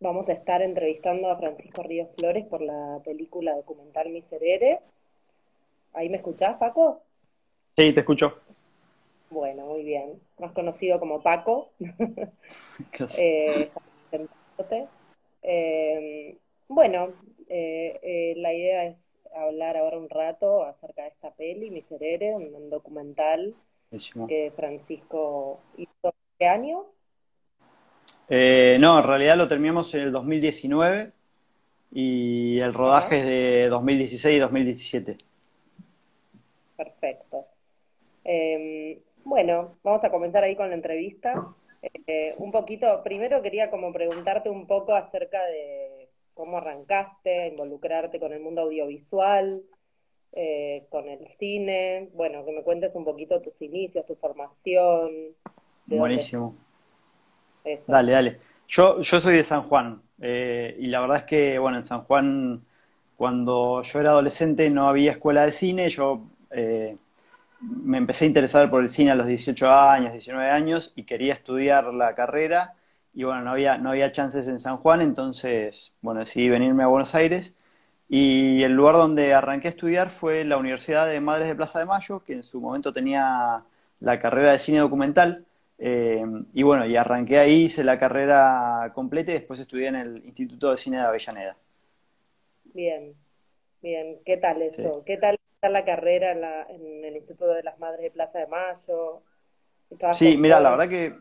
vamos a estar entrevistando a Francisco Ríos Flores por la película documental Miserere. ¿Ahí me escuchás, Paco? Sí, te escucho. Bueno, muy bien. Más conocido como Paco. eh, eh, bueno, eh, eh, la idea es hablar ahora un rato acerca de esta peli, Miserere, un, documental que Francisco hizo este año. Eh, no, en realidad lo terminamos en el 2019 y el rodaje es de 2016 y 2017. Perfecto. Em, bueno, vamos a comenzar ahí con la entrevista. Eh, un poquito, primero quería como preguntarte un poco acerca de cómo arrancaste a involucrarte con el mundo audiovisual, eh, con el cine, bueno, que me cuentes un poquito tus inicios, tu formación. Buenísimo. Dale, dale. Yo, yo soy de San Juan eh, y la verdad es que, bueno, en San Juan, cuando yo era adolescente no había escuela de cine, yo eh, me empecé a interesar por el cine a los 18 años, 19 años y quería estudiar la carrera. Y bueno, no había, no había chances en San Juan, entonces, bueno, decidí venirme a Buenos Aires. Y el lugar donde arranqué a estudiar fue la Universidad de Madres de Plaza de Mayo, que en su momento tenía la carrera de cine documental eh, y bueno, y arranqué ahí, hice la carrera completa y después estudié en el Instituto de Cine de Avellaneda. Bien, bien. ¿Qué tal eso? ¿Qué tal está la carrera en, el Instituto de las Madres de Plaza de Mayo? Sí, mira, la verdad que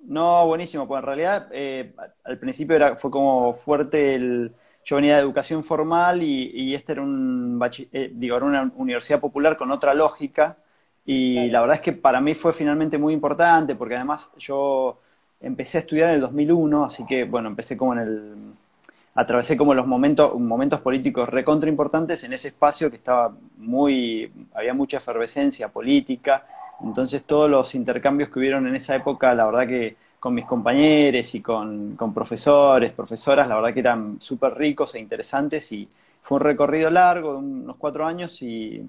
no, buenísimo, pues en realidad eh, al principio era, fue como fuerte el... Yo venía de educación formal y, y este era un, eh, digo, era una universidad popular con otra lógica, y la verdad es que para mí fue finalmente muy importante, porque además yo empecé a estudiar en el 2001, así que bueno, empecé como en el... Atravesé como los momentos, momentos políticos recontra importantes en ese espacio que estaba muy... había mucha efervescencia política, entonces todos los intercambios que hubieron en esa época, la verdad que con mis compañeros y con, con profesores, profesoras, la verdad que eran súper ricos e interesantes y fue un recorrido largo de unos cuatro años y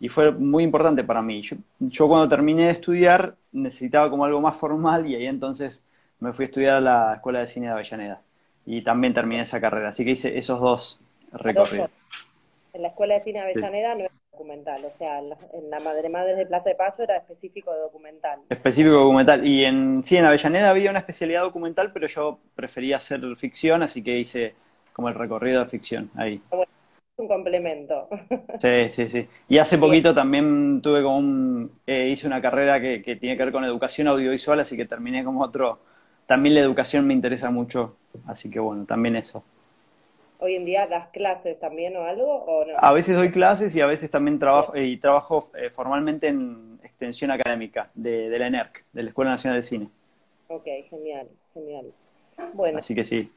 y fue muy importante para mí. Yo, cuando terminé de estudiar necesitaba como algo más formal y ahí entonces me fui a estudiar a la Escuela de Cine de Avellaneda y también terminé esa carrera, así que hice esos dos recorridos. En la Escuela de Cine de Avellaneda no era documental, o sea, en la Madre Madre de Plaza de Paso era específico de documental. Específico de documental. Y en, sí, en Avellaneda había una especialidad documental, pero yo prefería hacer ficción, así que hice como el recorrido de ficción ahí. Ah, un complemento. Sí, sí, sí. Y hace poquito también tuve como un, eh, hice una carrera que, tiene que ver con educación audiovisual, así que terminé como otro, también la educación me interesa mucho, así que bueno, también eso. ¿Hoy en día das clases también o algo? O no? A veces doy clases y a veces también trabajo, y trabajo eh, formalmente en extensión académica de, de la ENERC, de la Escuela Nacional de Cine. Ok, genial, genial. Bueno. Así que sí.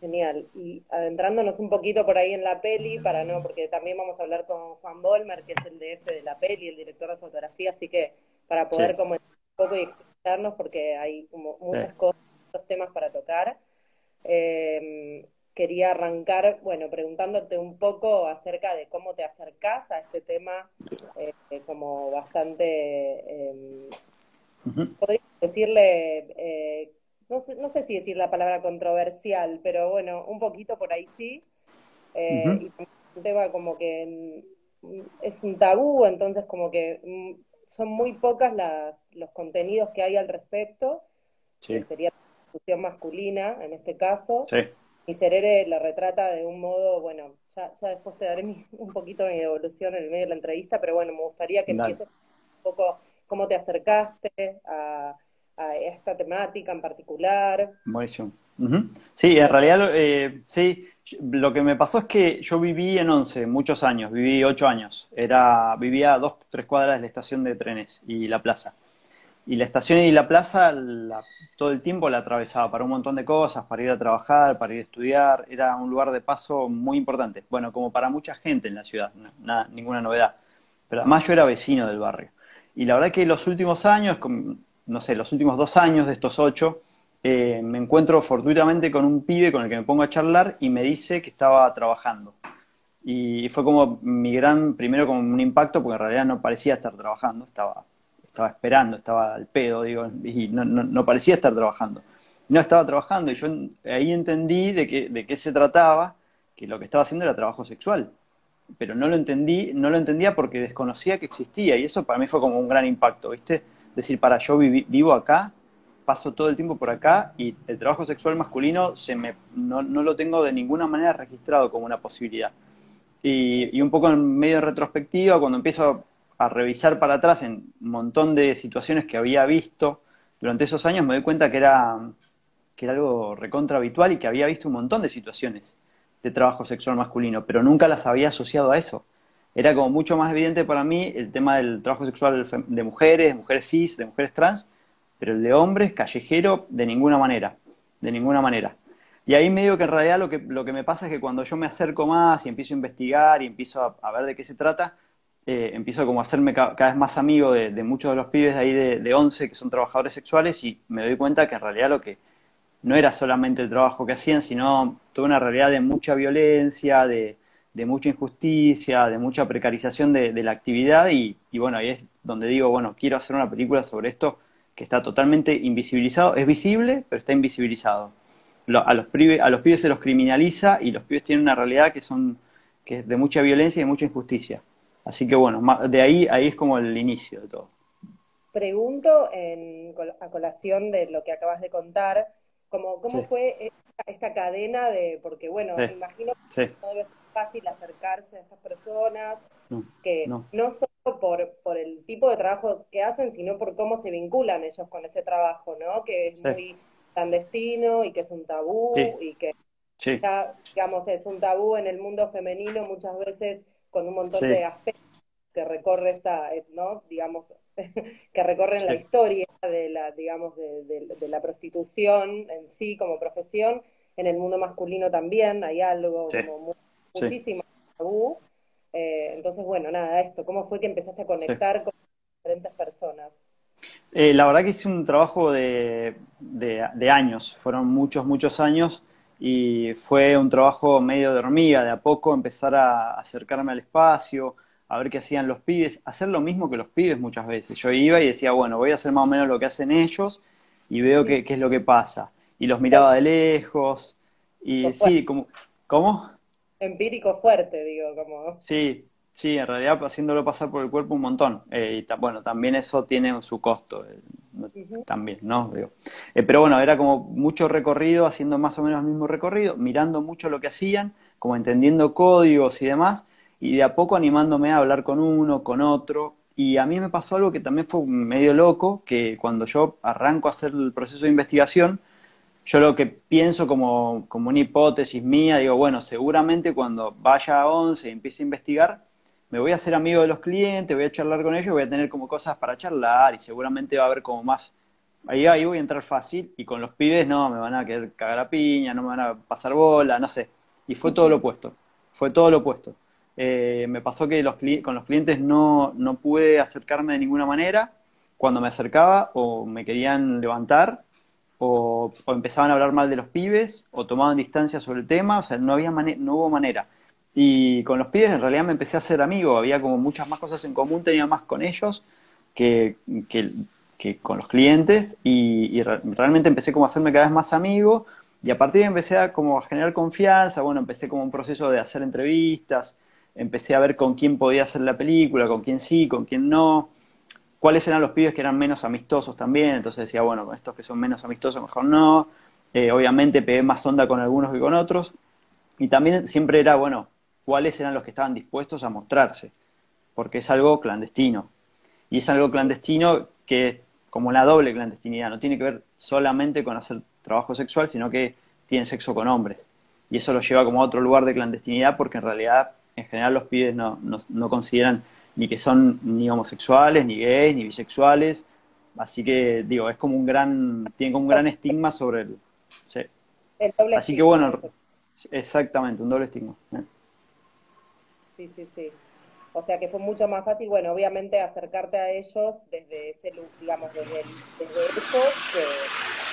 Genial. Y adentrándonos un poquito por ahí en la peli, para no, porque también vamos a hablar con Juan Bolmer, que es el DF de la peli, el director de fotografía, así que para poder como un poco y explicarnos, porque hay como muchas cosas, muchos temas para tocar. Em, quería arrancar, bueno, preguntándote un poco acerca de cómo te acercás a este tema, eh, como bastante, eh, podría decirle, eh, no sé, no sé si decir la palabra controversial, pero bueno, un poquito por ahí sí. Eh, y un tema como que mm, es un tabú, entonces como que mm, son muy pocas las, los contenidos que hay al respecto, que sería la discusión masculina en este caso. Y Serere la retrata de un modo, bueno, ya, ya después te daré un poquito mi evolución en el medio de la entrevista, pero bueno, me gustaría que empieces un poco cómo te acercaste a a esta temática en particular. Buenísimo. Sí, en realidad, eh, sí, lo que me pasó es que yo viví en Once muchos años, viví ocho años. Era, vivía a dos, tres cuadras de la estación de trenes y la plaza. Y la estación y la plaza todo el tiempo la atravesaba para un montón de cosas, para ir a trabajar, para ir a estudiar. Era un lugar de paso muy importante. Bueno, como para mucha gente en la ciudad, nada, ninguna novedad. Pero además yo era vecino del barrio. Y la verdad que los últimos años, no sé, los últimos dos años de estos ocho, eh, me encuentro fortuitamente con un pibe con el que me pongo a charlar y me dice que estaba trabajando. Y fue como mi gran, primero como un impacto, porque en realidad no parecía estar trabajando, estaba, estaba esperando, estaba al pedo, digo, y no, no, parecía estar trabajando. no estaba trabajando. Y yo ahí entendí de, que, de qué se trataba, que lo que estaba haciendo era trabajo sexual. Pero no lo entendí, no lo entendía porque desconocía que existía. Y eso para mí fue como un gran impacto, ¿viste? Decir, para, yo vivo acá, paso todo el tiempo por acá y el trabajo sexual masculino se me, no, no lo tengo de ninguna manera registrado como una posibilidad. Y, un poco en medio retrospectiva, cuando empiezo a revisar para atrás en un montón de situaciones que había visto durante esos años, me doy cuenta que era, que era algo recontra habitual y que había visto un montón de situaciones de trabajo sexual masculino, pero nunca las había asociado a eso. Era como mucho más evidente para mí el tema del trabajo sexual de mujeres, de mujeres cis, de mujeres trans, pero el de hombres, callejero, de ninguna manera, de ninguna manera. Y ahí me digo que en realidad lo que, lo que me pasa es que cuando yo me acerco más y empiezo a investigar y empiezo a, ver de qué se trata, eh, empiezo como a hacerme cada vez más amigo de, muchos de los pibes de ahí de, de 11 que son trabajadores sexuales y me doy cuenta que en realidad lo que no era solamente el trabajo que hacían, sino toda una realidad de mucha violencia, de, mucha injusticia, de mucha precarización de, la actividad y, y, bueno, ahí es donde digo, bueno, quiero hacer una película sobre esto que está totalmente invisibilizado, es visible, pero está invisibilizado. A, los pibes, a los pibes se los criminaliza y los pibes tienen una realidad que son que es de mucha violencia y de mucha injusticia. Así que bueno, de ahí, ahí es como el inicio de todo. Pregunto en, a colación de lo que acabas de contar, como, ¿cómo fue esta, cadena de, porque bueno, me imagino que no debe ser fácil acercarse a estas personas, que no. solo por, por el tipo de trabajo que hacen, sino por cómo se vinculan ellos con ese trabajo, ¿no? Que es muy clandestino y que es un tabú y que ya, digamos, es un tabú en el mundo femenino muchas veces con un montón de aspectos que recorre esta, eh, ¿no? Digamos, que recorren la historia de la, digamos, de, la prostitución en sí como profesión. En el mundo masculino también hay algo como muchísimo tabú. Eh, entonces, bueno, nada, esto, ¿cómo fue que empezaste a conectar con diferentes personas? Eh, la verdad que hice un trabajo de, años, fueron muchos, muchos años y fue un trabajo medio de hormiga, de a poco empezar a acercarme al espacio, a ver qué hacían los pibes, hacer lo mismo que los pibes muchas veces. Yo iba y decía, bueno, voy a hacer más o menos lo que hacen ellos y veo qué, qué es lo que pasa. Y los miraba de lejos y sí, como, ¿cómo? Empírico fuerte, digo, como... Sí, Sí, en realidad haciéndolo pasar por el cuerpo un montón. Eh, y bueno, también eso tiene su costo, eh, también, ¿no? Eh, pero bueno, era como mucho recorrido, haciendo más o menos el mismo recorrido, mirando mucho lo que hacían, como entendiendo códigos y demás, y de a poco animándome a hablar con uno, con otro. Y a mí me pasó algo que también fue medio loco, que cuando yo arranco a hacer el proceso de investigación, yo lo que pienso como, como una hipótesis mía, digo, bueno, seguramente cuando vaya a 11 y empiece a investigar, me voy a hacer amigo de los clientes, voy a charlar con ellos, voy a tener como cosas para charlar y seguramente va a haber como más... Ahí, ahí voy a entrar fácil y con los pibes no, me van a querer cagar a piña, no me van a pasar bola, no sé. Y fue todo lo opuesto, fue todo lo opuesto. Eh, me pasó que los, con los clientes no, no pude acercarme de ninguna manera. Cuando me acercaba o me querían levantar o, empezaban a hablar mal de los pibes o tomaban distancia sobre el tema, o sea, no, había no hubo manera. Y con los pibes en realidad me empecé a hacer amigo, había como muchas más cosas en común, tenía más con ellos que, que, con los clientes y, realmente empecé como a hacerme cada vez más amigo y a partir de ahí empecé a como a generar confianza, bueno, empecé como un proceso de hacer entrevistas, empecé a ver con quién podía hacer la película, con quién sí, con quién no, cuáles eran los pibes que eran menos amistosos también, entonces decía, bueno, con estos que son menos amistosos mejor no, eh, obviamente pegué más onda con algunos que con otros, y también siempre era, bueno, cuáles eran los que estaban dispuestos a mostrarse, porque es algo clandestino. Y es algo clandestino que como una doble clandestinidad, no tiene que ver solamente con hacer trabajo sexual, sino que tiene sexo con hombres. Y eso lo lleva como a otro lugar de clandestinidad porque en realidad, en general, los pibes no, no, consideran ni que son ni homosexuales, ni gays, ni bisexuales. Así que, digo, es como un gran, tiene como un gran estigma sobre el... Sí. Así que bueno, exactamente, un doble estigma. ¿eh? sí, sí, sí. O sea que fue mucho más fácil, bueno, obviamente acercarte a ellos desde ese, digamos, desde, desde eso, que,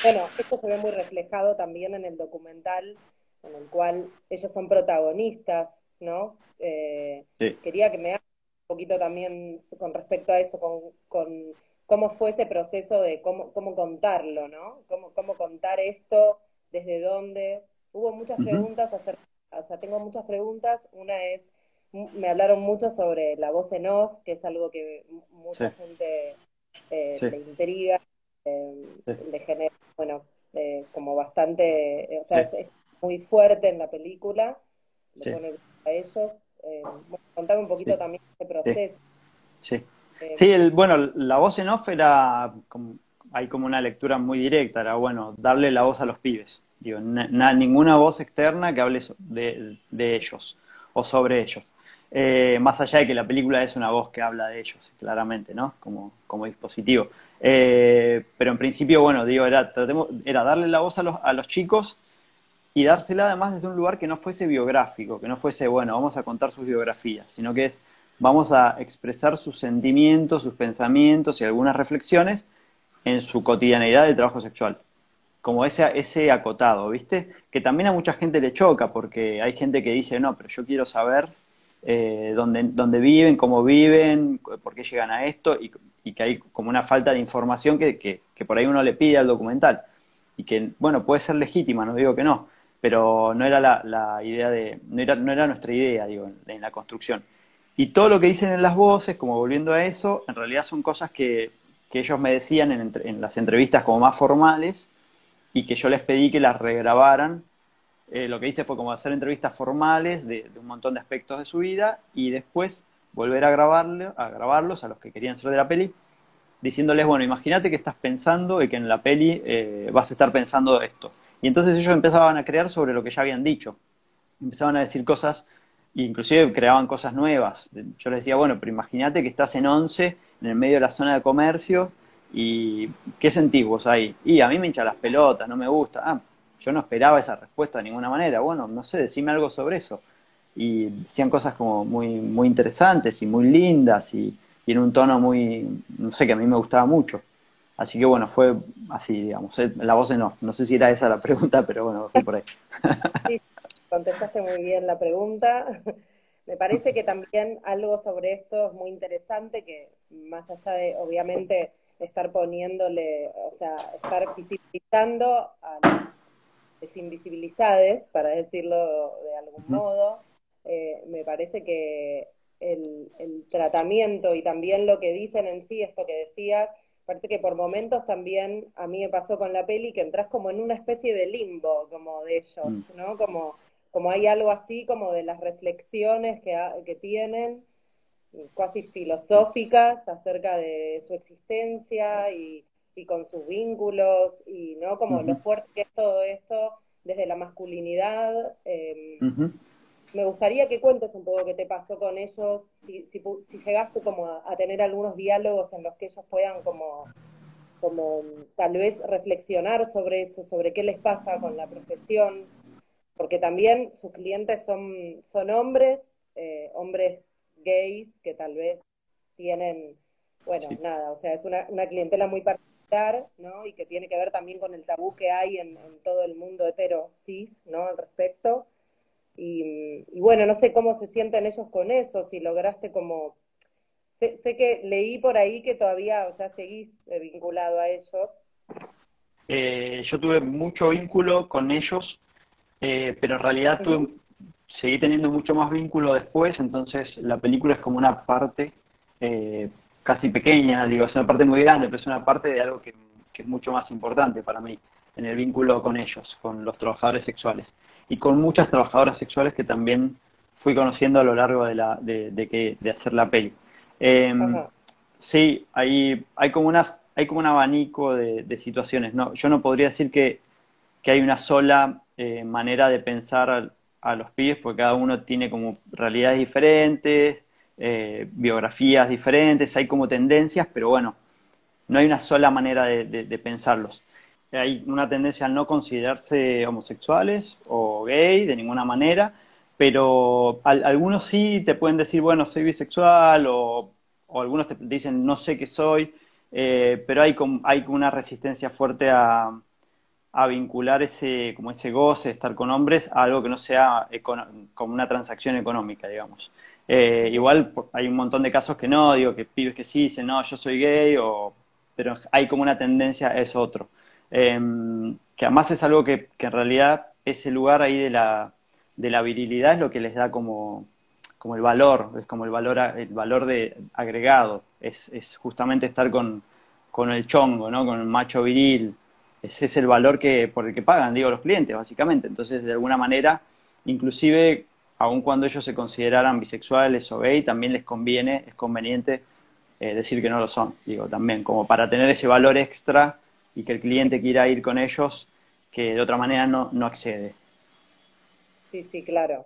bueno, esto se ve muy reflejado también en el documental, en el cual ellos son protagonistas, ¿no? Eh, quería que me poquito también con respecto a eso, con, con cómo fue ese proceso de cómo, cómo contarlo, ¿no? Cómo, cómo contar esto, desde dónde. Hubo muchas preguntas, acerca, o sea, tengo muchas preguntas. Una es, me hablaron mucho sobre la voz en off, que es algo que mucha gente eh, le intriga, eh, le genera, bueno, eh, como bastante, o sea, es, muy fuerte en la película, le pone a ellos. Contame un poquito también ese proceso. Sí. Sí, el, bueno, la voz en off era, como, hay como una lectura muy directa, era bueno, darle la voz a los pibes. Digo, ninguna voz externa que hable de, ellos o sobre ellos. Eh, más allá de que la película es una voz que habla de ellos, claramente, ¿no? Como, como dispositivo. Eh, pero en principio, bueno, digo, era, era darle la voz a los, a los chicos y dársela además desde un lugar que no fuese biográfico, que no fuese, bueno, vamos a contar sus biografías, sino que es, vamos a expresar sus sentimientos, sus pensamientos y algunas reflexiones en su cotidianeidad del trabajo sexual. Como ese, ese acotado, ¿viste? Que también a mucha gente le choca, porque hay gente que dice, no, pero yo quiero saber eh, dónde, dónde, viven, cómo viven, por qué llegan a esto, y, que hay como una falta de información que, que, por ahí uno le pide al documental. Y que, bueno, puede ser legítima, no digo que no, pero no era la, idea de, no era, no era nuestra idea, digo, en la construcción. Y todo lo que dicen en las voces, como volviendo a eso, en realidad son cosas que, ellos me decían en, las entrevistas como más formales y que yo les pedí que las regrabaran. Eh, lo que hice fue como hacer entrevistas formales de, un montón de aspectos de su vida y después volver a, a grabarlos a los que querían ser de la peli, diciéndoles, bueno, imagínate que estás pensando y que en la peli eh, vas a estar pensando esto. Y entonces ellos empezaban a crear sobre lo que ya habían dicho. Empezaban a decir cosas inclusive creaban cosas nuevas. Yo les decía, bueno, pero imagínate que estás en 11, en el medio de la zona de comercio, y ¿qué sentís vos ahí? Y a mí me hincha las pelotas, no me gusta. Ah, yo no esperaba esa respuesta de ninguna manera. Bueno, no sé, decime algo sobre eso. Y decían cosas como muy, muy interesantes y muy lindas y, en un tono muy, no sé, que a mí me gustaba mucho. Así que bueno, fue así, digamos, eh, la voz en off. No sé si era esa la pregunta, pero bueno, fue por ahí. contestaste muy bien la pregunta. Me parece que también algo sobre esto es muy interesante, que más allá de, obviamente, estar poniéndole, o sea, estar visibilizando a las invisibilidades, para decirlo de algún modo, eh, me parece que el, el, tratamiento y también lo que dicen en sí, esto que decías, parece que por momentos también a mí me pasó con la peli que entras como en una especie de limbo como de ellos, mm. ¿no? Como como hay algo así como de las reflexiones que, que tienen, casi filosóficas acerca de su existencia y, con sus vínculos y no como lo fuerte que es todo esto desde la masculinidad. Em, me gustaría que cuentes un poco qué te pasó con ellos, si, si, llegaste como a, tener algunos diálogos en los que ellos puedan como, como tal vez reflexionar sobre eso, sobre qué les pasa con la profesión porque también sus clientes son, son hombres, eh, hombres gays que tal vez tienen, bueno, nada, o sea, es una, una, clientela muy particular, ¿no? Y que tiene que ver también con el tabú que hay en, todo el mundo hetero cis, ¿no? Al respecto. Y, bueno, no sé cómo se sienten ellos con eso, si lograste como... Sé, sé que leí por ahí que todavía, o sea, seguís eh, vinculado a ellos. Eh, yo tuve mucho vínculo con ellos eh, pero en realidad tuve, seguí teniendo mucho más vínculo después, entonces la película es como una parte eh, casi pequeña, digo, es una parte muy grande, pero es una parte de algo que, es mucho más importante para mí, en el vínculo con ellos, con los trabajadores sexuales, y con muchas trabajadoras sexuales que también fui conociendo a lo largo de, la, de, que, de hacer la peli. Em, sí, hay, hay, como unas, hay como un abanico de, situaciones. No, yo no podría decir que, que hay una sola eh, manera de pensar a, los pibes, porque cada uno tiene como realidades diferentes, eh, biografías diferentes, hay como tendencias, pero bueno, no hay una sola manera de, pensarlos. Hay una tendencia a no considerarse homosexuales o gay de ninguna manera, pero algunos sí te pueden decir, bueno, soy bisexual, o, algunos te dicen, no sé qué soy, eh, pero hay, hay una resistencia fuerte a, a vincular ese, como ese goce de estar con hombres a algo que no sea como una transacción económica, digamos. Eh, igual hay un montón de casos que no, digo que pibes que sí dicen, no, yo soy gay, o, pero hay como una tendencia a eso otro. Em, que además es algo que, en realidad ese lugar ahí de la, de la virilidad es lo que les da como, como el valor, es como el valor, el valor de agregado, es, es justamente estar con, con el chongo, ¿no? Con el macho viril. Ese es el valor que, por el que pagan, digo, los clientes, básicamente. Entonces, de alguna manera, inclusive, aun cuando ellos se consideraran bisexuales o gay, también les conviene, es conveniente eh, decir que no lo son, digo, también, como para tener ese valor extra y que el cliente quiera ir con ellos, que de otra manera no, no accede. Sí, sí, claro.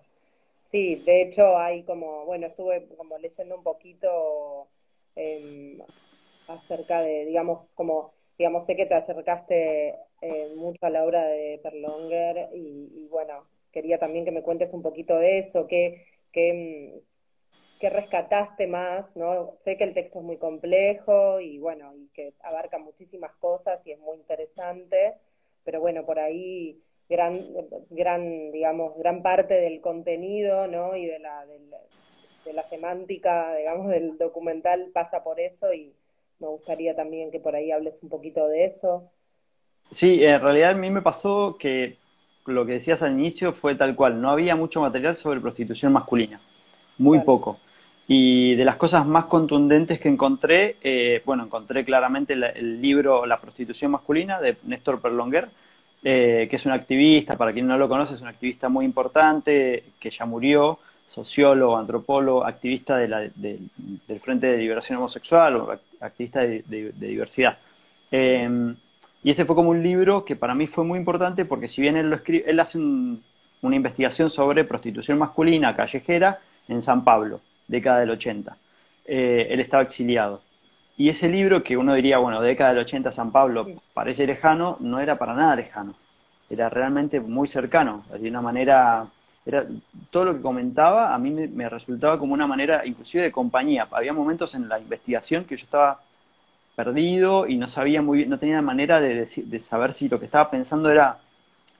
Sí, de hecho hay como, bueno, estuve como leyendo un poquito eh, acerca de, digamos, como, digamos, sé que te acercaste eh, mucho a la obra de Perlonger y, bueno, quería también que me cuentes un poquito de eso, qué, qué, qué rescataste más, ¿no? Sé que el texto es muy complejo y bueno, y que abarca muchísimas cosas y es muy interesante, pero bueno, por ahí gran, gran, digamos, gran parte del contenido, ¿no? Y de la, de la, de la semántica, digamos, del documental pasa por eso y, me gustaría también que por ahí hables un poquito de eso. Sí, en realidad a mí me pasó que lo que decías al inicio fue tal cual, no había mucho material sobre prostitución masculina, muy poco. Y de las cosas más contundentes que encontré, eh, bueno, encontré claramente el, libro La prostitución masculina de Néstor Perlonguer, eh, que es un activista, para quien no lo conoce, es un activista muy importante, que ya murió, sociólogo, antropólogo, activista del Frente de Liberación Homosexual, activista de, diversidad. Em, y ese fue como un libro que para mí fue muy importante porque si bien él lo escribe, él hace una investigación sobre prostitución masculina callejera en San Pablo, década del 80. Eh, él estaba exiliado. Y ese libro que uno diría, bueno, década del 80 San Pablo parece lejano, no era para nada lejano. Era realmente muy cercano, de una manera era todo lo que comentaba a mí me, resultaba como una manera inclusive de compañía. Había momentos en la investigación que yo estaba perdido y no sabía muy bien, no tenía manera de, de saber si lo que estaba pensando era,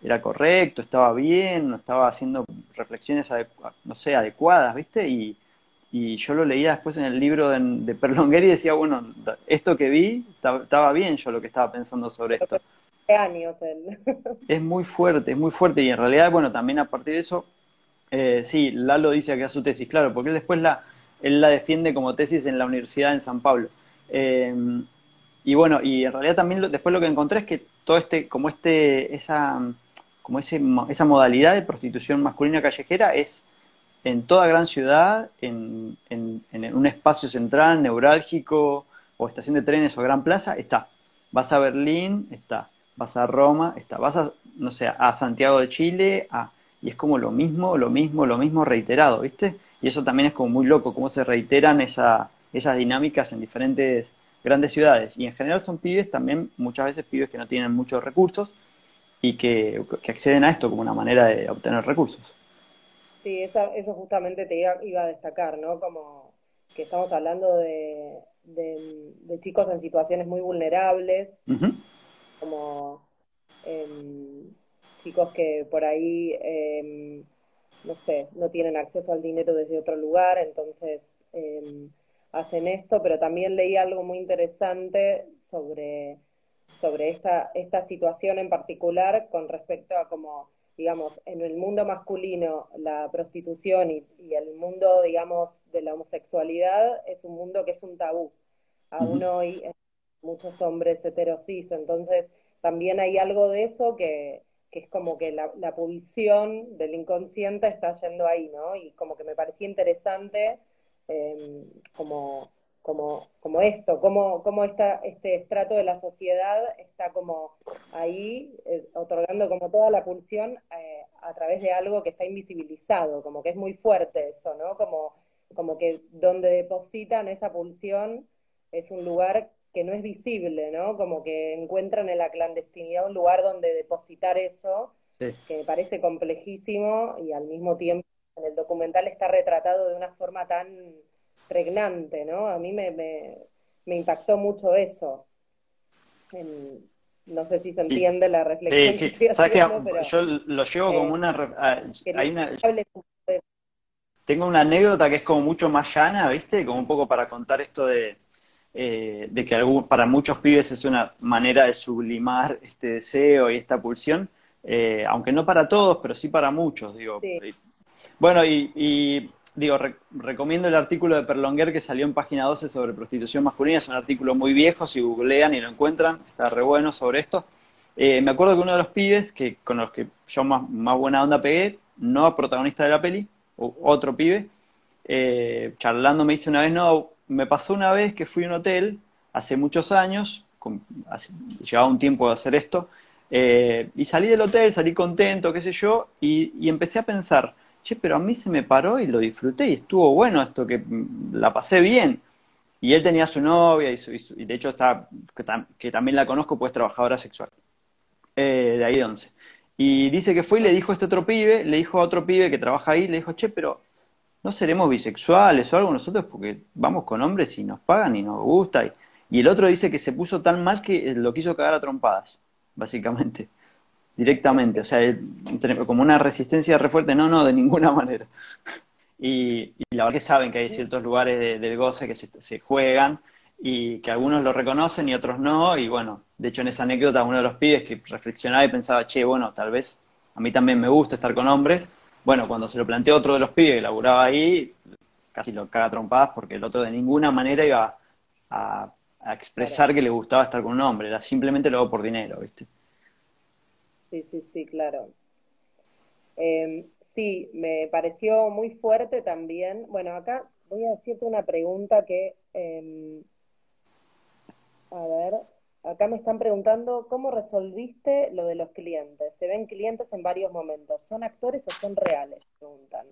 era correcto, estaba bien, no estaba haciendo reflexiones no sé, adecuadas, ¿viste? Y, y yo lo leía después en el libro de, de Perlonguer y decía, bueno, esto que vi estaba bien yo lo que estaba pensando sobre esto años Es muy fuerte, es muy fuerte y en realidad, bueno, también a partir de eso, eh, sí, Lalo dice que es su tesis, claro, porque él después la, él la defiende como tesis en la Universidad en San Pablo. Eh, y bueno, y en realidad también después lo que encontré es que todo este, como este, esa, como ese, esa modalidad de prostitución masculina callejera es en toda gran ciudad, en, en, en un espacio central, neurálgico, o estación de trenes o gran plaza, está. Vas a Berlín, está vas a Roma, está, vas a, no sé, a Santiago de Chile, a, y es como lo mismo, lo mismo, lo mismo reiterado, ¿viste? Y eso también es como muy loco, cómo se reiteran esa, esas dinámicas en diferentes grandes ciudades. Y en general son pibes también, muchas veces pibes que no tienen muchos recursos y que, acceden a esto como una manera de obtener recursos. Sí, eso justamente te iba, a destacar, ¿no? Como que estamos hablando de, de, chicos en situaciones muy vulnerables, como em, chicos que por ahí, em, no sé, no tienen acceso al dinero desde otro lugar, entonces em, hacen esto, pero también leí algo muy interesante sobre, sobre esta, esta situación en particular con respecto a cómo, digamos, en el mundo masculino la prostitución y, y, el mundo, digamos, de la homosexualidad es un mundo que es un tabú. Aún hoy muchos hombres heterosis, entonces también hay algo de eso que, es como que la, la, pulsión del inconsciente está yendo ahí, ¿no? Y como que me parecía interesante em, como, como, como esto, como, como esta, este estrato de la sociedad está como ahí, eh, otorgando como toda la pulsión eh, a través de algo que está invisibilizado, como que es muy fuerte eso, ¿no? Como, como que donde depositan esa pulsión es un lugar que no es visible, ¿no? Como que encuentran en la clandestinidad un lugar donde depositar eso, que me parece complejísimo y al mismo tiempo en el documental está retratado de una forma tan pregnante, ¿no? A mí me, me, impactó mucho eso. no sé si se entiende la reflexión. Sí, sí. ¿Sabes que yo lo llevo como una... tengo una anécdota que es como mucho más llana, ¿viste? Como un poco para contar esto de, eh, de que para muchos pibes es una manera de sublimar este deseo y esta pulsión, eh, aunque no para todos, pero sí para muchos, digo. Bueno, y, digo, recomiendo el artículo de Perlonguer que salió en página 12 sobre prostitución masculina, es un artículo muy viejo, si googlean y lo encuentran, está re bueno sobre esto. Eh, me acuerdo que uno de los pibes que con los que yo más, buena onda pegué, no protagonista de la peli, otro pibe, charlando me dice una vez, no, me pasó una vez que fui a un hotel hace muchos años, llevaba un tiempo de hacer esto, eh, y salí del hotel, salí contento, qué sé yo, y, empecé a pensar, che, pero a mí se me paró y lo disfruté y estuvo bueno esto, que mm, la pasé bien. Y él tenía su novia y, de hecho está, que, también la conozco, pues trabajadora sexual, eh, de ahí de once. Y dice que fue y le dijo a este otro pibe, le dijo a otro pibe que trabaja ahí, le dijo, che, pero no seremos bisexuales o algo nosotros porque vamos con hombres y nos pagan y nos gusta. Y, el otro dice que se puso tan mal que lo quiso cagar a trompadas, básicamente, directamente. O sea, como una resistencia re fuerte, no, no, de ninguna manera. Y, la verdad que saben que hay ciertos lugares del goce que se, juegan y que algunos lo reconocen y otros no. Y bueno, de hecho en esa anécdota uno de los pibes que reflexionaba y pensaba, che, bueno, tal vez a mí también me gusta estar con hombres, bueno, cuando se lo planteó otro de los pibes que laburaba ahí, casi lo caga trompadas porque el otro de ninguna manera iba a, expresar que le gustaba estar con un hombre, era simplemente lo por dinero, ¿viste? Sí, sí, sí, claro. Em, sí, me pareció muy fuerte también. Bueno, acá voy a decirte una pregunta que, em, a ver, Acá me están preguntando cómo resolviste lo de los clientes. Se ven clientes en varios momentos. ¿Son actores o son reales? Preguntan.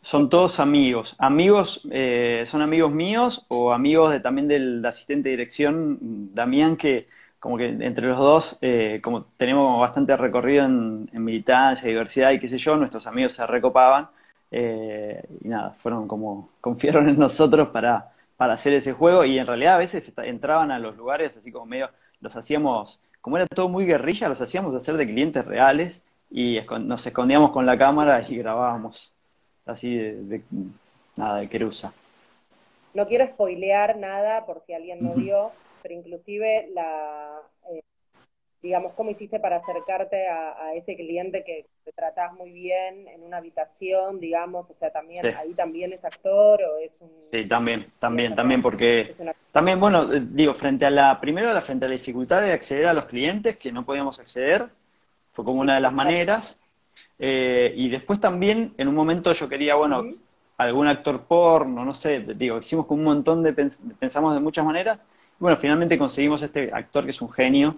Son todos amigos. Amigos, eh, son amigos míos o amigos de, también del asistente de dirección, Damián, que como que entre los dos, eh, como tenemos bastante recorrido en, militancia, diversidad y qué sé yo, nuestros amigos se recopaban eh, y nada, fueron como, confiaron en nosotros para, para hacer ese juego y en realidad a veces entraban a los lugares así como medio los hacíamos, como era todo muy guerrilla, los hacíamos hacer de clientes reales y nos escondíamos con la cámara y grabábamos así de, nada, de querusa. No quiero spoilear nada por si alguien no vio, pero inclusive la, eh, digamos, cómo hiciste para acercarte a, ese cliente que te tratás muy bien en una habitación, digamos, o sea, también ahí también es actor o es un... Sí, también, también, también, porque también, bueno, eh, digo, frente a la, primero, la, frente a la dificultad de acceder a los clientes, que no podíamos acceder, fue como una de las maneras, eh, y después también, en un momento yo quería, bueno, algún actor porno, no sé, digo, hicimos como un montón de, pensamos de muchas maneras, bueno, finalmente conseguimos este actor que es un genio,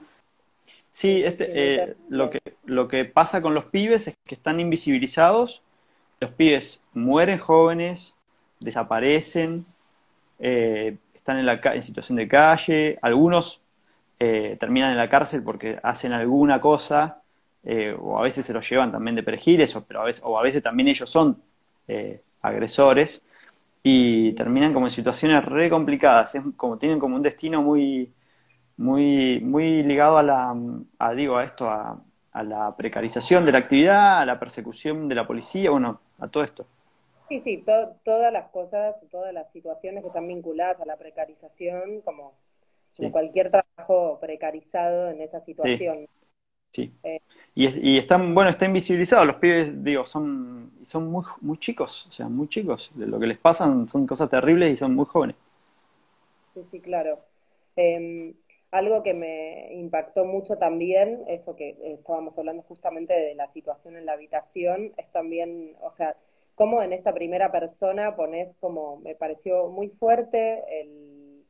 Sí, este, eh, lo, que, lo que pasa con los pibes es que están invisibilizados, los pibes mueren jóvenes, desaparecen, eh, están en, la, en situación de calle, algunos eh, terminan en la cárcel porque hacen alguna cosa, o a veces se los llevan también de perejil, eso, pero a veces, o a veces también ellos son agresores y terminan como en situaciones re complicadas, es como, tienen como un destino muy muy, muy ligado a la, a, digo, a esto, a, la precarización de la actividad, a la persecución de la policía, bueno, a todo esto. Sí, sí, todas las cosas, todas las situaciones que están vinculadas a la precarización, como, cualquier trabajo precarizado en esa situación. Sí. Eh, y, y, están, bueno, está invisibilizado. Los pibes, digo, son, son muy, muy chicos, o sea, muy chicos. Lo que les pasan son cosas terribles y son muy jóvenes. Sí, sí, claro. Eh, algo que me impactó mucho también, eso que estábamos hablando justamente de la situación en la habitación, es también, o sea, cómo en esta primera persona pones como, me pareció muy fuerte el,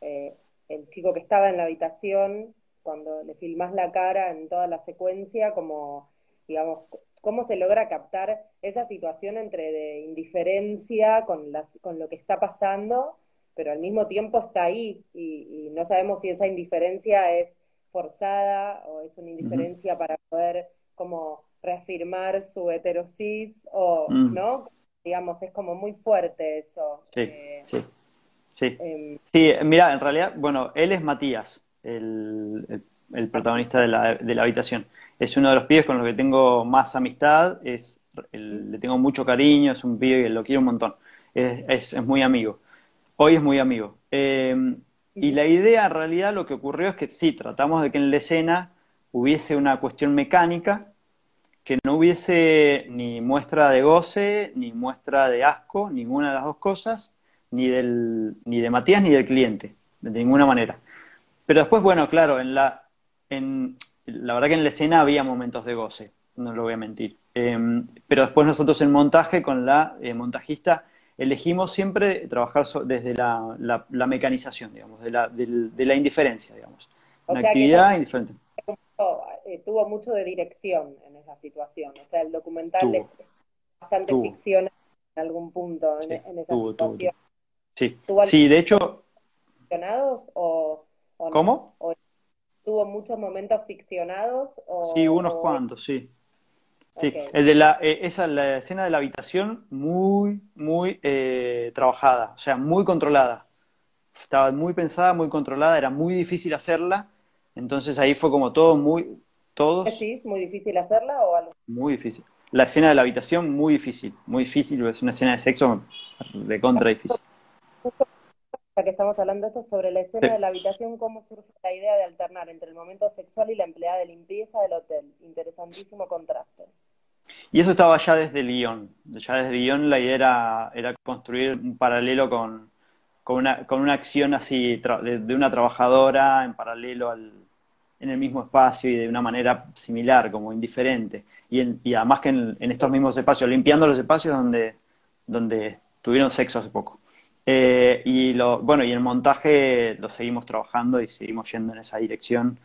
eh, el chico que estaba en la habitación, cuando le filmas la cara en toda la secuencia, como, digamos, cómo se logra captar esa situación entre de indiferencia con, las, con lo que está pasando pero al mismo tiempo está ahí y, no sabemos si esa indiferencia es forzada o es una indiferencia para poder como reafirmar su heterosis o, mm. ¿no? Digamos, es como muy fuerte eso. Sí, eh, sí. Sí. Em, sí, mira, en realidad, bueno, él es Matías, el, el, protagonista de la, de la, habitación. Es uno de los pibes con los que tengo más amistad, es, le tengo mucho cariño, es un pibe que lo quiero un montón, es, es, es muy amigo. Hoy es muy amigo. Eh, Y la idea en realidad lo que ocurrió es que sí, tratamos de que en la escena hubiese una cuestión mecánica, que no hubiese ni muestra de goce, ni muestra de asco, ninguna de las dos cosas, ni, del, ni de Matías ni del cliente, de ninguna manera. Pero después, bueno, claro, en la, en, la verdad que en la escena había momentos de goce, no lo voy a mentir. Em, pero después nosotros en montaje con la eh, montajista elegimos siempre trabajar desde la, la, mecanización, digamos, de la, de, la indiferencia, digamos. Una actividad indiferente. Eh, tuvo mucho de dirección en esa situación. O sea, el documental es bastante ficción en algún punto en, esa situación. Sí, sí de hecho... ¿Ficcionados o, ¿Cómo? ¿Tuvo muchos momentos ficcionados? O, sí, unos cuantos, sí. Sí, el de la, eh, esa, la escena de la habitación, muy, muy eh, trabajada, o sea, muy controlada. Estaba muy pensada, muy controlada, era muy difícil hacerla. Entonces ahí fue como todo muy, todos. ¿Es muy difícil hacerla o algo? Muy difícil. La escena de la habitación, muy difícil, muy difícil, es una escena de sexo de contra difícil que estamos hablando esto sobre la escena de la habitación, cómo surge la idea de alternar entre el momento sexual y la empleada de limpieza del hotel. Interesantísimo contraste. Y eso estaba ya desde el guion. Ya desde el guion la idea era, era construir un paralelo con, con, una, con una acción así de, una trabajadora en paralelo al, en el mismo espacio y de una manera similar, como indiferente. Y, y además que en, en, estos mismos espacios, limpiando los espacios donde, donde tuvieron sexo hace poco. Eh, y lo, bueno, y el montaje lo seguimos trabajando y seguimos yendo en esa dirección.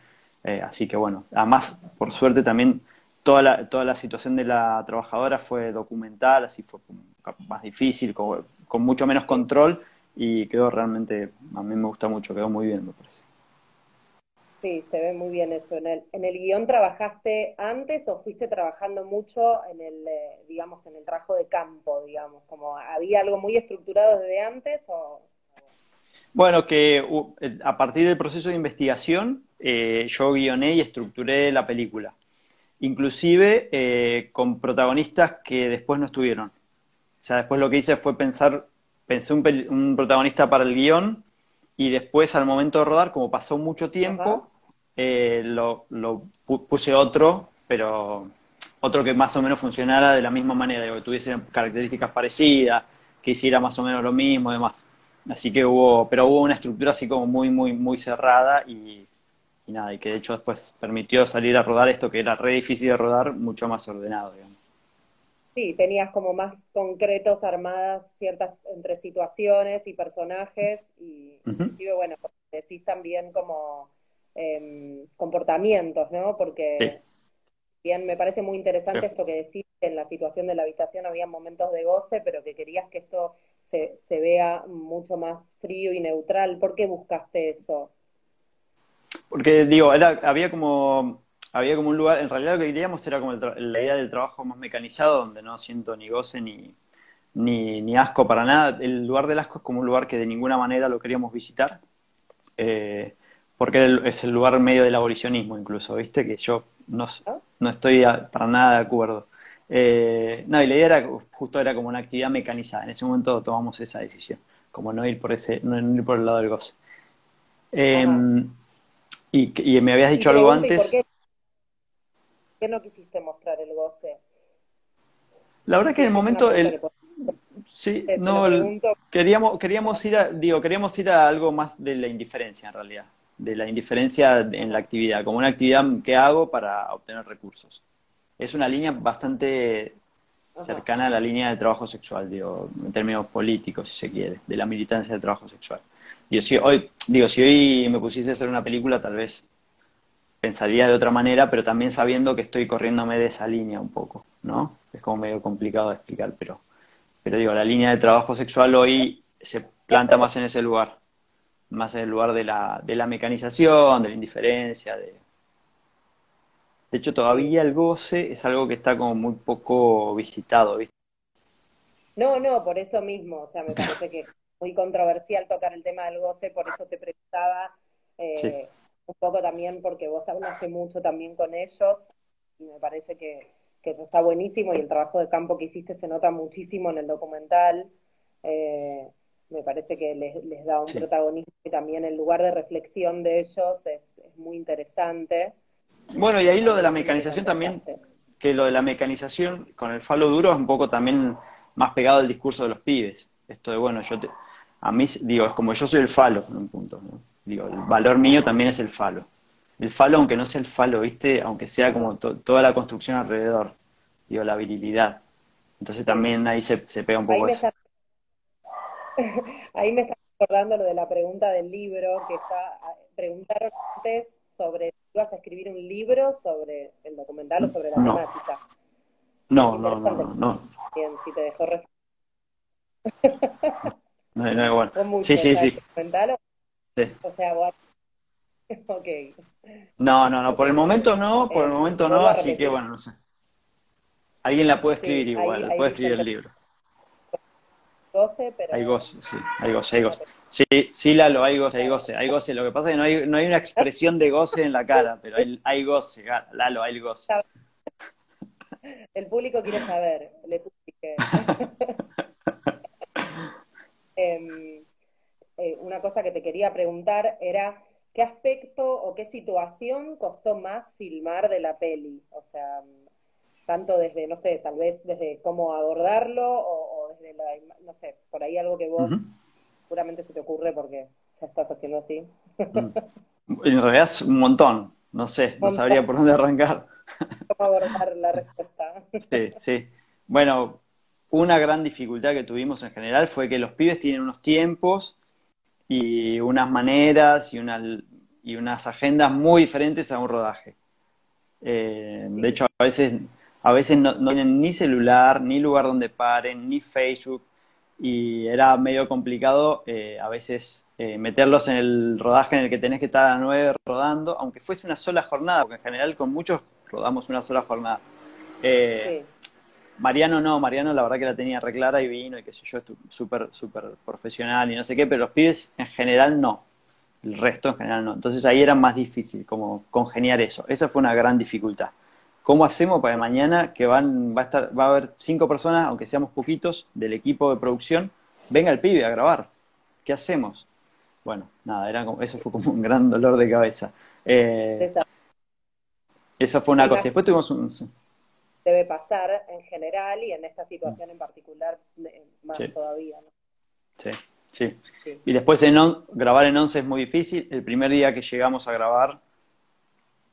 Eh, así que bueno, además, por suerte también toda la, toda la situación de la trabajadora fue documental, así fue más difícil, con, con mucho menos control y quedó realmente, a mí me gusta mucho, quedó muy bien, me parece. Sí, se ve muy bien eso. ¿En el, en el guion trabajaste antes o fuiste trabajando mucho en el, eh, digamos, en el trabajo de campo, digamos? Como había algo muy estructurado desde antes o... Bueno, que eh, a partir del proceso de investigación eh, yo guioné y estructuré la película. Inclusive con protagonistas que después no estuvieron. O sea, después lo que hice fue pensar, pensé un, un protagonista para el guion y después al momento de rodar, como pasó mucho tiempo, eh, lo, puse otro, pero otro que más o menos funcionara de la misma manera, que tuviese características parecidas, que hiciera más o menos lo mismo y demás. Así que hubo, pero hubo una estructura así como muy, muy, muy cerrada y, nada, y que de hecho después permitió salir a rodar esto que era re difícil de rodar, mucho más ordenado, digamos. Sí, tenías como más concretos armadas ciertas entre situaciones y personajes y inclusive, bueno, decís también como Em, comportamientos, ¿no? Porque bien me parece muy interesante esto que decís, que en la situación de la habitación había momentos de goce, pero que querías que esto se, se vea mucho más frío y neutral. ¿Por qué buscaste eso? Porque, digo, era, había como había como un lugar, en realidad lo que queríamos era como la idea del trabajo más mecanizado, donde no siento ni goce ni, ni, ni, asco para nada. El lugar del asco es como un lugar que de ninguna manera lo queríamos visitar. Eh, porque es el lugar medio del abolicionismo incluso, ¿viste? Que yo no, no estoy para nada de acuerdo. Eh, no, y la idea era, justo era como una actividad mecanizada. En ese momento tomamos esa decisión, como no ir por ese, no ir por el lado del goce. Em, y, y, me habías dicho algo antes. Por qué, no quisiste mostrar el goce? La verdad es que en el momento el, sí, no, queríamos queríamos ir a, digo, queríamos ir a algo más de la indiferencia en realidad de la indiferencia en la actividad, como una actividad que hago para obtener recursos. Es una línea bastante cercana a la línea de trabajo sexual, digo, en términos políticos, si se quiere, de la militancia del trabajo sexual. Digo, si hoy, digo, si hoy me pusiese a hacer una película, tal vez pensaría de otra manera, pero también sabiendo que estoy corriéndome de esa línea un poco, ¿no? Es como medio complicado de explicar, pero, pero digo, la línea de trabajo sexual hoy se planta más en ese lugar más en el lugar de la, de la mecanización, de la indiferencia. De... de hecho, todavía el goce es algo que está como muy poco visitado, ¿viste? No, no, por eso mismo, o sea, me parece que es muy controversial tocar el tema del goce, por eso te preguntaba eh, un poco también, porque vos hablaste mucho también con ellos, y me parece que, que eso está buenísimo, y el trabajo de campo que hiciste se nota muchísimo en el documental. Eh, me parece que les, da un protagonismo y también el lugar de reflexión de ellos es, muy interesante. Bueno, y ahí lo de la mecanización también, que lo de la mecanización con el falo duro es un poco también más pegado al discurso de los pibes. Esto de, bueno, yo te, a mí, digo, es como yo soy el falo en un punto. Digo, el valor mío también es el falo. El falo, aunque no sea el falo, ¿viste? Aunque sea como toda la construcción alrededor. Digo, la virilidad. Entonces también ahí se, se pega un poco ahí eso. ahí me está acordando lo de la pregunta del libro, que está, preguntaron antes sobre si ibas a escribir un libro sobre el documental o sobre la temática. No, no, no, no, no. Bien, si te dejó No, no, bueno. sí, sí, sí. Documental o... Sí. O sea, vos... ok. No, no, no, por el momento no, por el momento no, así que bueno, no sé. Alguien la puede escribir igual, puede escribir el libro. Goce, pero... Hay goce, sí, hay goce, hay goce. Sí, sí, Lalo, hay goce, hay goce, hay goce. Lo que pasa es que no hay, no hay una expresión de goce en la cara, pero hay, hay goce, Lalo, hay goce. El público quiere saber, le publiqué. Em, eh, una cosa que te quería preguntar era, ¿qué aspecto o qué situación costó más filmar de la peli? O sea, tanto desde, no sé, tal vez desde cómo abordarlo o, desde la, no sé, por ahí algo que vos seguramente se te ocurre porque ya estás haciendo así. Mm. en realidad es un montón, no sé, no sabría por dónde arrancar. ¿Cómo abordar la respuesta? sí, sí. Bueno, una gran dificultad que tuvimos en general fue que los pibes tienen unos tiempos y unas maneras y, una, y unas agendas muy diferentes a un rodaje. Eh, de hecho, a veces, a veces no, tienen ni celular, ni lugar donde paren, ni Facebook, y era medio complicado eh, a veces eh, meterlos en el rodaje en el que tenés que estar a nueve rodando, aunque fuese una sola jornada, porque en general con muchos rodamos una sola jornada. Sí. Mariano no, Mariano la verdad que la tenía reclara y vino y qué sé yo, súper, súper profesional y no sé qué, pero los pibes en general no. El resto en general no. Entonces ahí era más difícil como congeniar eso. Esa fue una gran dificultad. ¿Cómo hacemos para mañana que van, va a estar, va a haber cinco personas, aunque seamos poquitos, del equipo de producción, venga el pibe a grabar? ¿Qué hacemos? Bueno, nada, era como, eso fue como un gran dolor de cabeza. Eh, esa fue una cosa. Después tuvimos un debe pasar en general y en esta situación en particular eh, más todavía. ¿no? Sí, sí, Y después en grabar en 11 es muy difícil. El primer día que llegamos a grabar,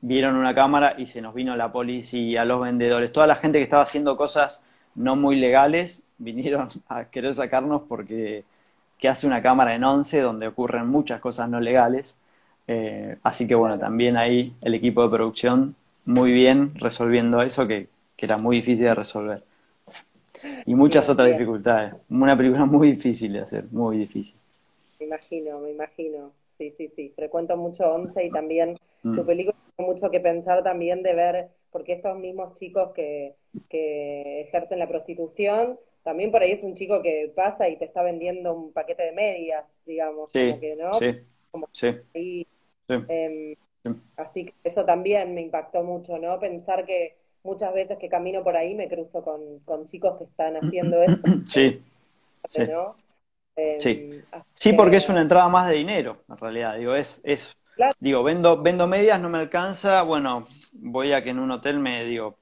vieron una cámara y se nos vino la policía, los vendedores, toda la gente que estaba haciendo cosas no muy legales, vinieron a querer sacarnos porque que hace una cámara en 11 donde ocurren muchas cosas no legales. Eh, así que bueno, también ahí el equipo de producción muy bien resolviendo eso que que era muy difícil de resolver. Y muchas otras dificultades. Una película muy difícil de hacer, muy difícil. Me imagino, me imagino. Sí, sí, sí. Frecuento mucho Once y también mm. tu película mucho que pensar también de ver, porque estos mismos chicos que, que ejercen la prostitución, también por ahí es un chico que pasa y te está vendiendo un paquete de medias, digamos. Sí, como que, ¿no? sí, como sí. Em, sí. Así que eso también me impactó mucho, ¿no? Pensar que muchas veces que camino por ahí me cruzo con, chicos que están haciendo esto. Sí. sí. Em, sí, porque es una entrada más de dinero, en realidad. Digo, es, es digo, vendo, vendo medias, no me alcanza, bueno, voy a que en un hotel me digo,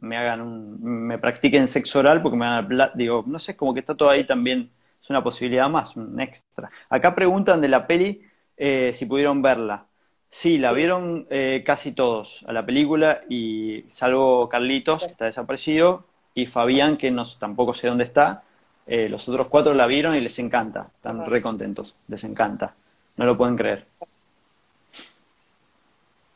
me hagan un, me practiquen sexo oral porque me van a digo, no sé, como que está todo ahí también, es una posibilidad más, un extra. Acá preguntan de la peli eh, si pudieron verla. Sí, la vieron eh, casi todos a la película, y salvo Carlitos, que está desaparecido, y Fabián, que no, tampoco sé dónde está. Eh, los otros cuatro la vieron y les encanta, están re contentos, les encanta, no lo pueden creer.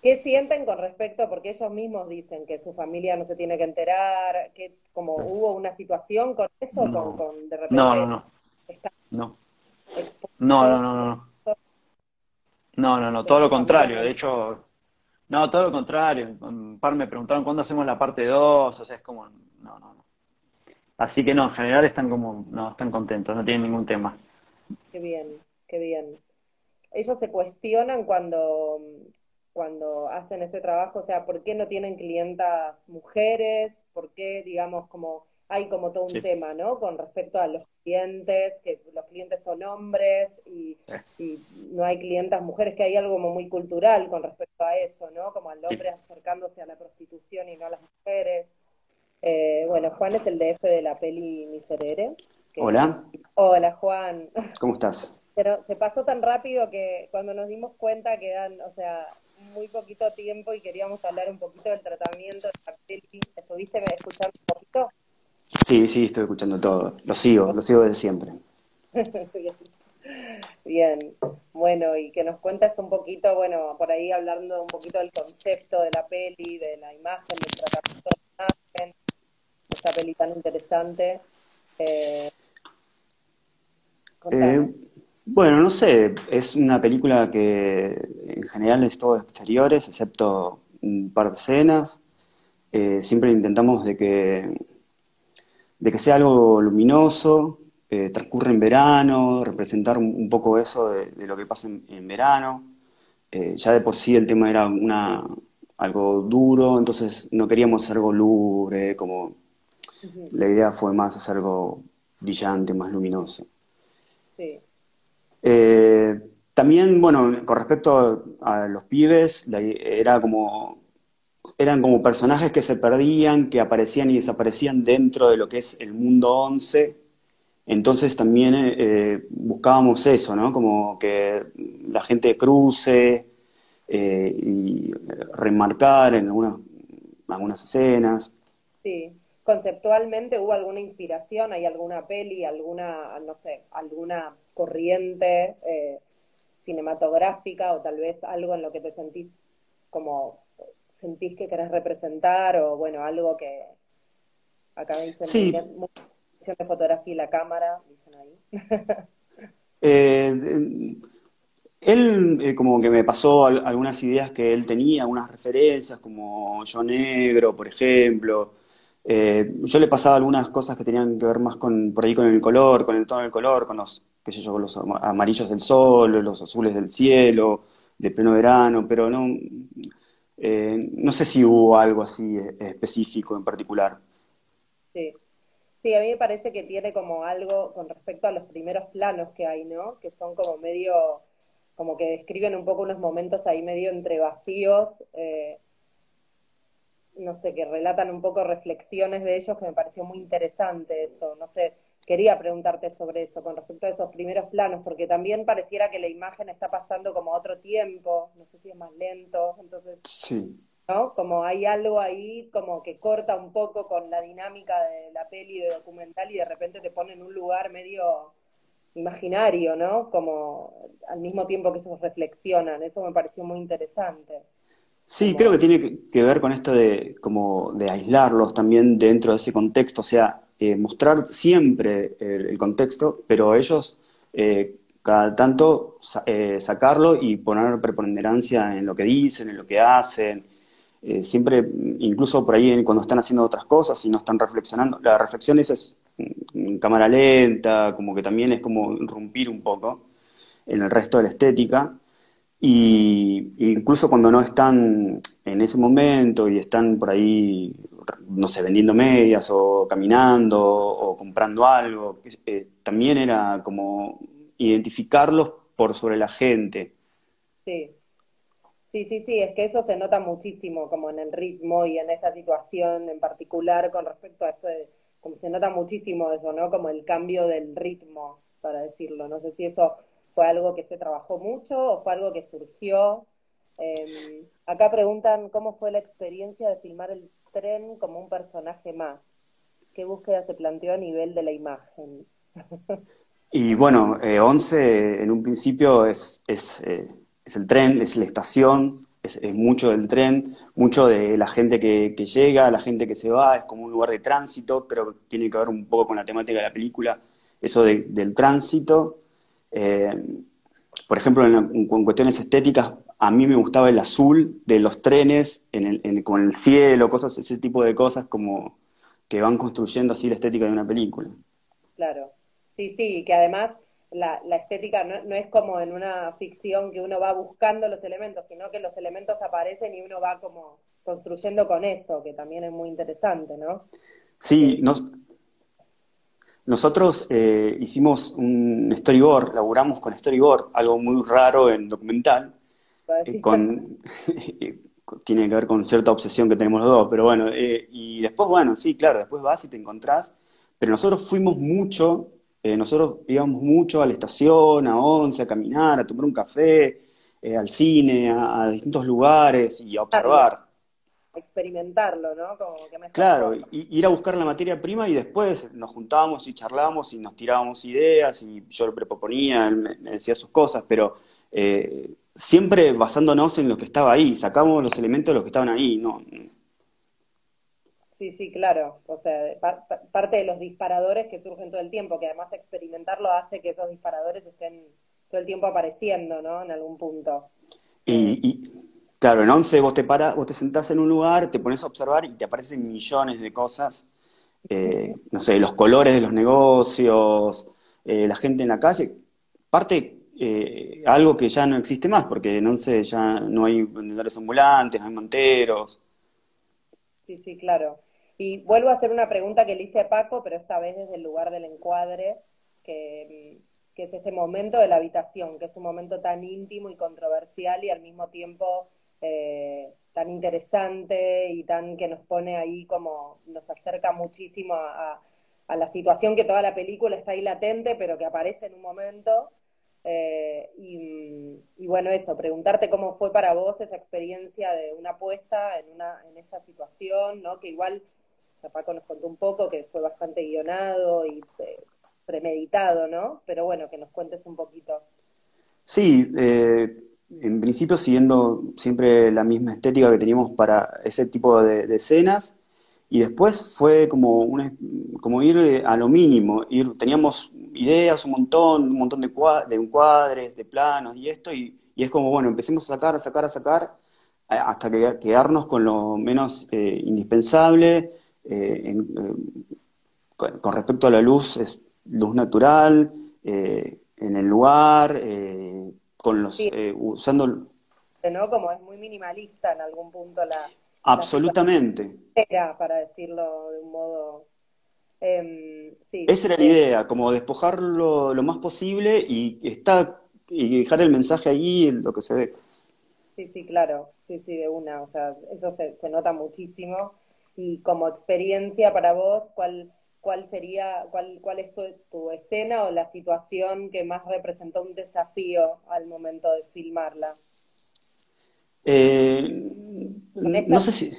¿Qué sienten con respecto, porque ellos mismos dicen que su familia no se tiene que enterar, que como hubo una situación con eso, con, de repente... No, no, no. No. No, no, no, no. No, no, no, todo lo contrario. De hecho, no, todo lo contrario. Un par me preguntaron cuándo hacemos la parte 2, o sea, es como, no, no, no. Así que no, en general están como, no, están contentos, no tienen ningún tema. Qué bien, qué bien. Ellos se cuestionan cuando, cuando hacen este trabajo, o sea, ¿por qué no tienen clientas mujeres? ¿Por qué, digamos, como hay como todo un tema, ¿no? Con respecto a los clientes, que los clientes son hombres y, no hay clientas mujeres, que hay algo como muy cultural con respecto a eso, ¿no? Como al hombre acercándose a la prostitución y no a las mujeres. Eh, bueno, Juan es el DF de la peli Miserere. Hola. Hola, Juan. ¿Cómo estás? Pero se pasó tan rápido que cuando nos dimos cuenta quedan, o sea, muy poquito tiempo y queríamos hablar un poquito del tratamiento de la peli. ¿Estuviste escuchando un poquito? Sí, sí, estoy escuchando todo. Lo sigo, lo sigo desde siempre. Bien. Bueno, y que nos cuentes un poquito, bueno, por ahí hablando un poquito del concepto de la peli, de la imagen, del tratamiento de la imagen, esta peli tan interesante. Eh, eh, bueno, no sé, es una película que en general es todo exteriores, excepto un par de escenas. Eh, siempre intentamos de que de que sea algo luminoso, eh, transcurre en verano, representar un, poco eso de, lo que pasa en, verano. Eh, ya de por sí el tema era una, algo duro, entonces no queríamos hacer algo lúgubre, como la idea fue más hacer algo brillante, más luminoso. Sí. Eh, también, bueno, con respecto a los pibes, era como eran como personajes que se perdían, que aparecían y desaparecían dentro de lo que es el mundo 11. Entonces también eh, buscábamos eso, ¿no? Como que la gente cruce eh, y remarcar en algunas, algunas escenas. Sí, conceptualmente hubo alguna inspiración, hay alguna peli, alguna, no sé, alguna corriente eh, cinematográfica o tal vez algo en lo que te sentís como sentís que querés representar o bueno, algo que acá me dicen sí. de fotografía y la cámara, dicen ahí. Eh, él eh, como que me pasó algunas ideas que él tenía, algunas referencias, como Yo Negro, por ejemplo. Eh, yo le pasaba algunas cosas que tenían que ver más con, por ahí con el color, con el tono del color, con los, qué sé yo, con los amarillos del sol, los azules del cielo, de pleno verano, pero no, eh, no sé si hubo algo así eh, específico en particular. Sí. Sí, a mí me parece que tiene como algo con respecto a los primeros planos que hay, ¿no? Que son como medio, como que describen un poco unos momentos ahí medio entre vacíos, eh, no sé, que relatan un poco reflexiones de ellos, que me pareció muy interesante eso, no sé, quería preguntarte sobre eso, con respecto a esos primeros planos, porque también pareciera que la imagen está pasando como a otro tiempo, no sé si es más lento, entonces, sí. ¿no? Como hay algo ahí como que corta un poco con la dinámica de la peli de documental y de repente te pone en un lugar medio imaginario, ¿no? Como al mismo tiempo que ellos reflexionan, eso me pareció muy interesante. Sí, creo que tiene que ver con esto de como de aislarlos también dentro de ese contexto, o sea, eh, mostrar siempre el, contexto, pero ellos eh, cada tanto eh, sacarlo y poner preponderancia en lo que dicen, en lo que hacen. siempre, incluso por ahí cuando están haciendo otras cosas y no están reflexionando, la reflexión es en cámara lenta, como que también es como irrumpir un poco en el resto de la estética. Y incluso cuando no están en ese momento y están por ahí no sé, vendiendo medias o caminando o comprando algo. Eh, también era como identificarlos por sobre la gente. Sí. Sí, sí, sí, es que eso se nota muchísimo como en el ritmo y en esa situación en particular con respecto a esto de, como se nota muchísimo eso, ¿no? Como el cambio del ritmo, para decirlo. No sé si eso fue algo que se trabajó mucho o fue algo que surgió. Em, acá preguntan cómo fue la experiencia de filmar el tren como un personaje más. ¿Qué búsqueda se planteó a nivel de la imagen? y bueno, eh, Once en un principio es, es, eh, el tren, es la estación, es, mucho del tren, mucho de la gente que, llega, la gente que se va, es como un lugar de tránsito, que tiene que ver un poco con la temática de la película, eso del tránsito. Eh, por ejemplo, en, cuestiones estéticas, a mí me gustaba el azul de los trenes en el, con el cielo, cosas, ese tipo de cosas como que van construyendo así la estética de una película. Claro, sí, sí, que además la, estética no, es como en una ficción que uno va buscando los elementos, sino que los elementos aparecen y uno va como construyendo con eso, que también es muy interesante, ¿no? Sí, nosotros eh, hicimos un storyboard, laburamos con storyboard, algo muy raro en documental, eh, con, tiene que ver con cierta obsesión que tenemos los dos, pero bueno, eh, y después, bueno, sí, claro, después vas y te encontrás, pero nosotros fuimos mucho, nosotros íbamos mucho a la estación, a Once, a caminar, a tomar un café, al cine, a, distintos lugares y a observar experimentarlo, ¿no? Como que claro, ir a buscar la materia prima y después nos juntábamos y charlábamos y nos tirábamos ideas y yo lo proponía, él me, decía sus cosas, pero eh, siempre basándonos en lo que estaba ahí, sacamos los elementos de los que estaban ahí, ¿no? Sí, sí, claro. O sea, parte de los disparadores que surgen todo el tiempo, que además experimentarlo hace que esos disparadores estén todo el tiempo apareciendo, ¿no? En algún punto. y Claro, en once vos te paras, vos te sentás en un lugar, te pones a observar y te aparecen millones de cosas. Eh, no sé, los colores de los negocios, eh, la gente en la calle. Parte eh, algo que ya no existe más, porque en once ya no hay vendedores ambulantes, no hay monteros. Sí, sí, claro. Y vuelvo a hacer una pregunta que le hice a Paco, pero esta vez desde el lugar del encuadre, que, que es este momento de la habitación, que es un momento tan íntimo y controversial y al mismo tiempo eh, tan interesante y tan que nos pone ahí como nos acerca muchísimo a, la situación que toda la película está ahí latente, pero que aparece en un momento. Eh, y, bueno, eso, preguntarte cómo fue para vos esa experiencia de una apuesta en, una, en esa situación, ¿no? Que igual, Paco nos contó un poco que fue bastante guionado y eh, premeditado, ¿no? Pero bueno, que nos cuentes un poquito. Sí, eh, en principio siguiendo siempre la misma estética que teníamos para ese tipo de, escenas, y después fue como, como ir eh, a lo mínimo, ir, teníamos ideas un montón, un montón de, de encuadres, de planos y esto, y, es como, bueno, empecemos a sacar, a sacar, a sacar, hasta que, quedarnos con lo menos eh, indispensable. Eh, con, respecto a la luz, es luz natural, en el lugar, con los eh, usando ¿no? Como es muy minimalista en algún punto la absolutamente. Era para decirlo de un modo em, sí, esa era la idea como despojarlo lo más posible y está y dejar el mensaje allí lo que se ve. Sí sí claro sí sí de una o sea eso se, se nota muchísimo. Y como experiencia para vos cuál cuál sería, cuál, cuál es tu, escena o la situación que más representó un desafío al momento de filmarla. Eh, no sé si...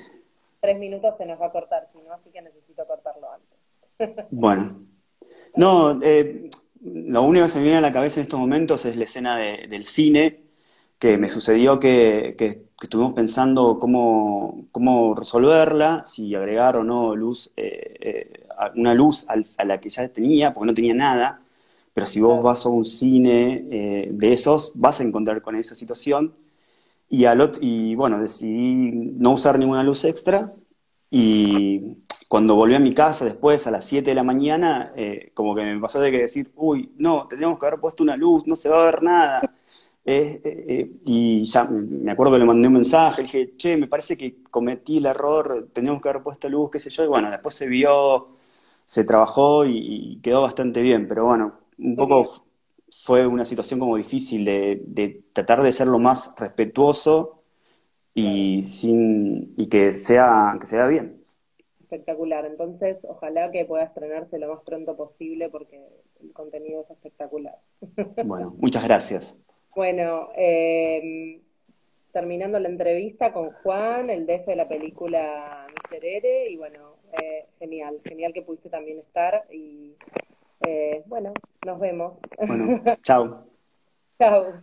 Tres minutos se nos va a cortar, si no, así que necesito cortarlo antes. bueno. No, eh, lo único que se me viene a la cabeza en estos momentos es la escena del cine, que me sucedió que, estuvimos pensando cómo, cómo, resolverla, si agregar o no luz eh, una luz a la que ya tenía, porque no tenía nada, pero si vos vas a un cine eh, de esos, vas a encontrar con esa situación. Y, al y bueno, decidí no usar ninguna luz extra y cuando volví a mi casa después a las 7 de la mañana, eh, como que me pasó de que decir, uy, no, tendríamos que haber puesto una luz, no se va a ver nada. Eh, y ya me acuerdo que le mandé un mensaje, le dije, che, me parece que cometí el error, teníamos que haber puesto luz, qué sé yo, y bueno, después se vio se trabajó y, quedó bastante bien, pero bueno, un poco fue una situación como difícil de, tratar de ser lo más respetuoso y sin y que sea que sea bien. Espectacular, entonces ojalá que pueda estrenarse lo más pronto posible porque el contenido es espectacular. Bueno, muchas gracias. Bueno, eh, terminando la entrevista con Juan, el DF de la película Miserere, y bueno, eh, genial, genial que pudiste también estar y eh, bueno, nos vemos. Bueno, chao. chao.